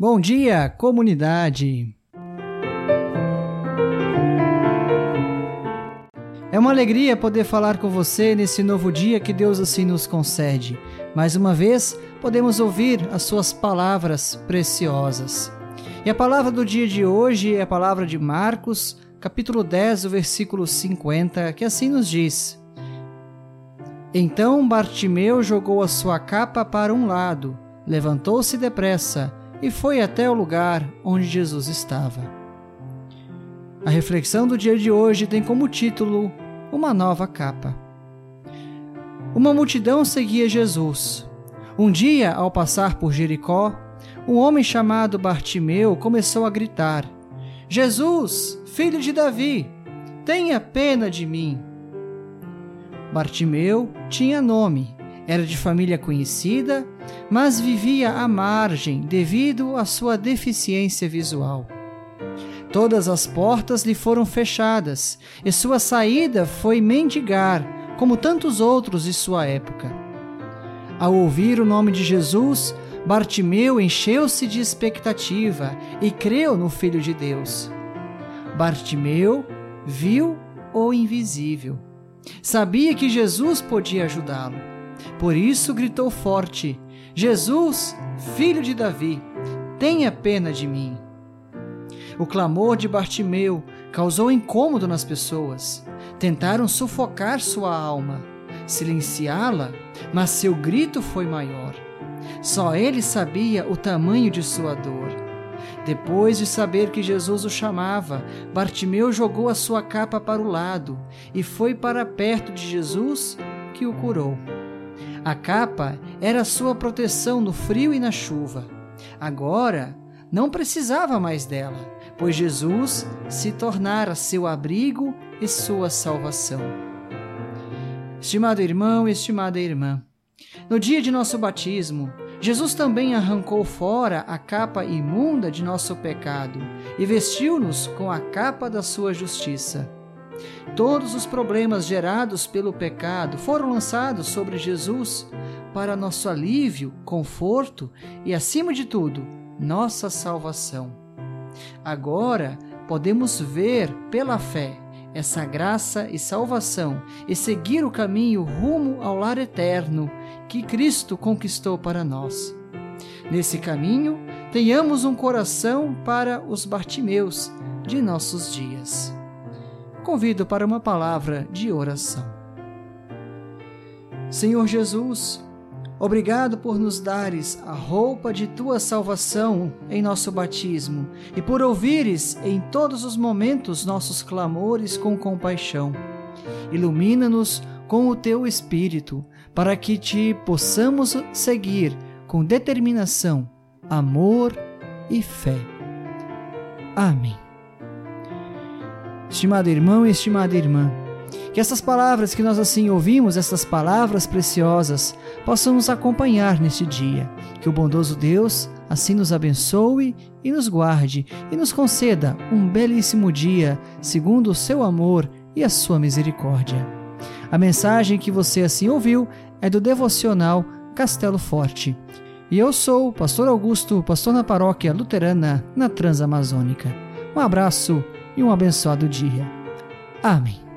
Bom dia, comunidade! É uma alegria poder falar com você nesse novo dia que Deus assim nos concede. Mais uma vez, podemos ouvir as suas palavras preciosas. E a palavra do dia de hoje é a palavra de Marcos, capítulo 10, versículo 50, que assim nos diz: Então Bartimeu jogou a sua capa para um lado, levantou-se depressa e foi até o lugar onde Jesus estava. A reflexão do dia de hoje tem como título Uma Nova Capa. Uma multidão seguia Jesus. Um dia, ao passar por Jericó, um homem chamado Bartimeu começou a gritar: Jesus, filho de Davi, tenha pena de mim. Bartimeu tinha nome, era de família conhecida mas vivia à margem devido à sua deficiência visual. Todas as portas lhe foram fechadas e sua saída foi mendigar, como tantos outros de sua época. Ao ouvir o nome de Jesus, Bartimeu encheu-se de expectativa e creu no Filho de Deus. Bartimeu viu o invisível. Sabia que Jesus podia ajudá-lo. Por isso gritou forte: Jesus, filho de Davi, tenha pena de mim. O clamor de Bartimeu causou incômodo nas pessoas. Tentaram sufocar sua alma, silenciá-la, mas seu grito foi maior. Só ele sabia o tamanho de sua dor. Depois de saber que Jesus o chamava, Bartimeu jogou a sua capa para o lado e foi para perto de Jesus, que o curou. A capa era sua proteção no frio e na chuva. Agora não precisava mais dela, pois Jesus se tornara seu abrigo e sua salvação. Estimado irmão, estimada irmã, no dia de nosso batismo, Jesus também arrancou fora a capa imunda de nosso pecado e vestiu-nos com a capa da sua justiça. Todos os problemas gerados pelo pecado foram lançados sobre Jesus para nosso alívio, conforto e, acima de tudo, nossa salvação. Agora podemos ver pela fé essa graça e salvação e seguir o caminho rumo ao lar eterno que Cristo conquistou para nós. Nesse caminho, tenhamos um coração para os Bartimeus de nossos dias convido para uma palavra de oração. Senhor Jesus, obrigado por nos dares a roupa de tua salvação em nosso batismo e por ouvires em todos os momentos nossos clamores com compaixão. Ilumina-nos com o teu Espírito, para que te possamos seguir com determinação, amor e fé. Amém. Estimado irmão e estimada irmã, que essas palavras que nós assim ouvimos, essas palavras preciosas, possam nos acompanhar neste dia. Que o bondoso Deus assim nos abençoe e nos guarde e nos conceda um belíssimo dia, segundo o seu amor e a sua misericórdia. A mensagem que você assim ouviu é do devocional Castelo Forte. E eu sou o pastor Augusto, pastor na paróquia luterana na Transamazônica. Um abraço e um abençoado dia. Amém.